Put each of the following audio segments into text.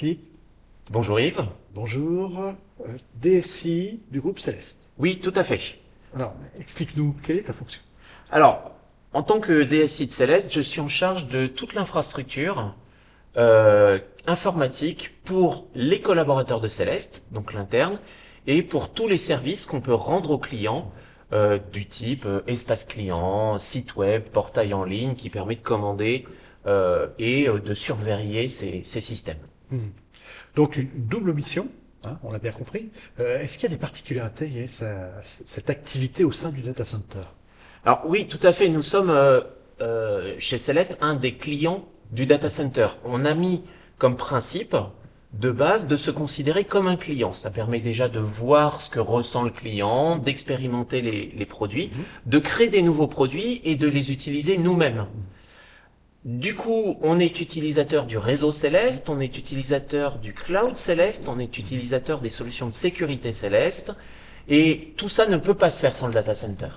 Philippe. Bonjour Yves. Bonjour. Euh, DSI du groupe Céleste. Oui, tout à fait. Alors, explique-nous, quelle est ta fonction? Alors, en tant que DSI de Céleste, je suis en charge de toute l'infrastructure euh, informatique pour les collaborateurs de Céleste, donc l'interne, et pour tous les services qu'on peut rendre aux clients euh, du type euh, espace client, site web, portail en ligne qui permet de commander euh, et de surveiller ces, ces systèmes. Hmm. Donc, une double mission, hein, on l'a bien compris. Euh, Est-ce qu'il y a des particularités liées à cette activité au sein du data center? Alors oui, tout à fait. Nous sommes euh, euh, chez Céleste un des clients du data center. On a mis comme principe de base de se considérer comme un client. Ça permet déjà de voir ce que ressent le client, d'expérimenter les, les produits, de créer des nouveaux produits et de les utiliser nous-mêmes. Du coup, on est utilisateur du réseau Céleste, on est utilisateur du cloud Céleste, on est utilisateur des solutions de sécurité Céleste, et tout ça ne peut pas se faire sans le data center.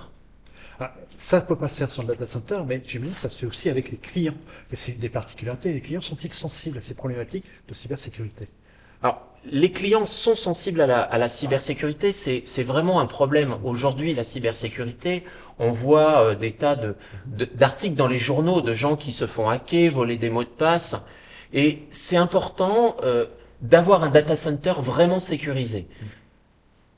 Ah, Ça ne peut pas se faire sur le data center, mais que ça se fait aussi avec les clients. C'est des particularités. Les clients sont-ils sensibles à ces problématiques de cybersécurité? Alors, les clients sont sensibles à la, à la cybersécurité. C'est vraiment un problème. Aujourd'hui, la cybersécurité, on voit euh, des tas de- de- d'articles dans les journaux de gens qui se font hacker, voler des mots de passe. Et c'est important euh, d'avoir un data center vraiment sécurisé.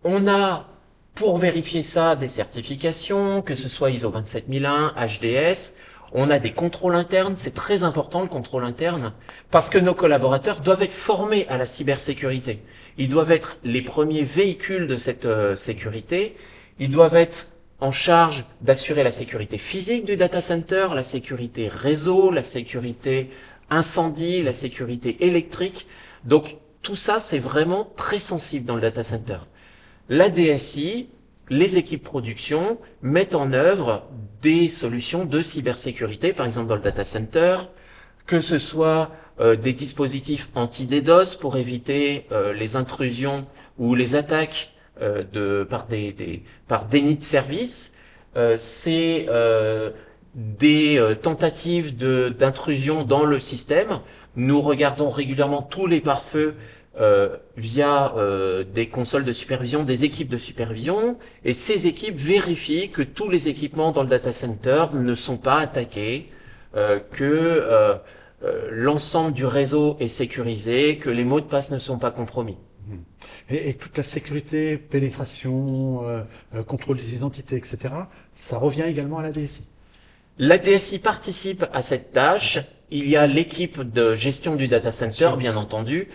On a, pour vérifier ça, des certifications, que ce soit ISO 27001, HDS. On a des contrôles internes. C'est très important le contrôle interne parce que nos collaborateurs doivent être formés à la cybersécurité. Ils doivent être les premiers véhicules de cette euh, sécurité. Ils doivent être en charge d'assurer la sécurité physique du data center, la sécurité réseau, la sécurité incendie, la sécurité électrique. Donc tout ça, c'est vraiment très sensible dans le data center. La DSI, les équipes production mettent en œuvre des solutions de cybersécurité, par exemple dans le data center, que ce soit euh, des dispositifs anti-DDoS pour éviter euh, les intrusions ou les attaques euh, de, par, des, des- par déni de service. C'est des tentatives de- d'intrusion dans le système. Nous regardons régulièrement tous les pare-feux euh, via euh, des consoles de supervision, des équipes de supervision, et ces équipes vérifient que tous les équipements dans le data center ne sont pas attaqués, euh, que euh, euh, l'ensemble du réseau est sécurisé, que les mots de passe ne sont pas compromis. et, et toute la sécurité, pénétration, euh, contrôle des identités, etc., ça revient également à la DSI. La DSI participe à cette tâche. Il y a l'équipe de gestion du data center, bien entendu,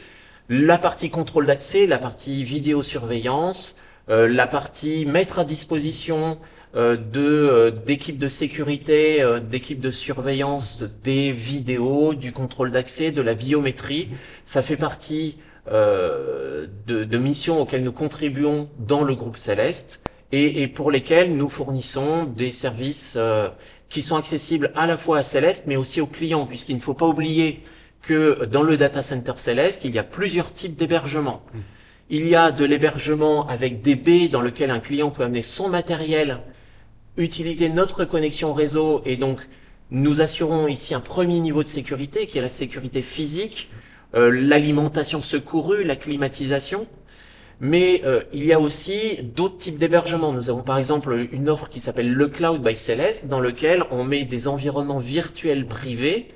la partie contrôle d'accès, la partie vidéosurveillance, euh, la partie mettre à disposition euh, de euh, d'équipes de sécurité, euh, d'équipes de surveillance des vidéos, du contrôle d'accès, de la biométrie. Ça fait partie euh, de, missions auxquelles nous contribuons dans le groupe Céleste et, et pour lesquelles nous fournissons des services euh, qui sont accessibles à la fois à Céleste mais aussi aux clients puisqu'il ne faut pas oublier que dans le data center Céleste, il y a plusieurs types d'hébergement. Il y a de l'hébergement avec des baies dans lequel un client peut amener son matériel, utiliser notre connexion réseau et donc nous assurons ici un premier niveau de sécurité qui est la sécurité physique, euh, l'alimentation secourue, la climatisation. Mais euh, il y a aussi d'autres types d'hébergement. Nous avons par exemple une offre qui s'appelle le Cloud by Celeste, dans lequel on met des environnements virtuels privés.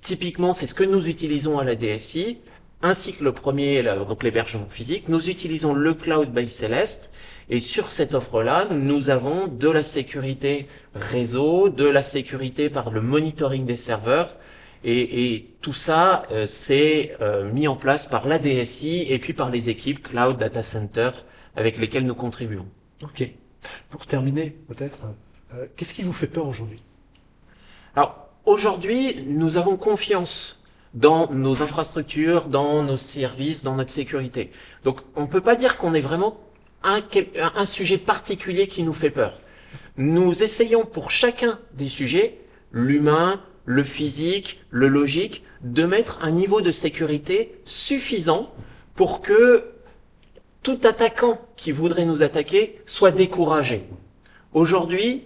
Typiquement, c'est ce que nous utilisons à la DSI, ainsi que le premier, donc l'hébergement physique. Nous utilisons le Cloud by Celeste, et sur cette offre-là, nous avons de la sécurité réseau, de la sécurité par le monitoring des serveurs, et, et tout ça, euh, c'est euh, mis en place par la DSI et puis par les équipes Cloud Data Center avec lesquelles nous contribuons. Ok. Pour terminer, peut-être, euh, qu'est-ce qui vous fait peur aujourd'hui? Alors aujourd'hui, nous avons confiance dans nos infrastructures, dans nos services, dans notre sécurité. Donc on ne peut pas dire qu'on est vraiment un, un sujet particulier qui nous fait peur. Nous essayons pour chacun des sujets, l'humain, le physique, le logique, de mettre un niveau de sécurité suffisant pour que tout attaquant qui voudrait nous attaquer soit découragé. Aujourd'hui,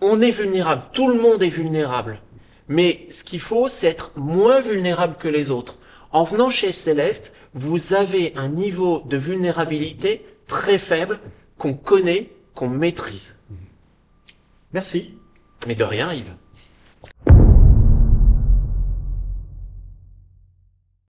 on est vulnérable, tout le monde est vulnérable. Mais ce qu'il faut, c'est être moins vulnérable que les autres. En venant chez Céleste, vous avez un niveau de vulnérabilité très faible qu'on connaît, qu'on maîtrise. Merci. Mais de rien, Yves.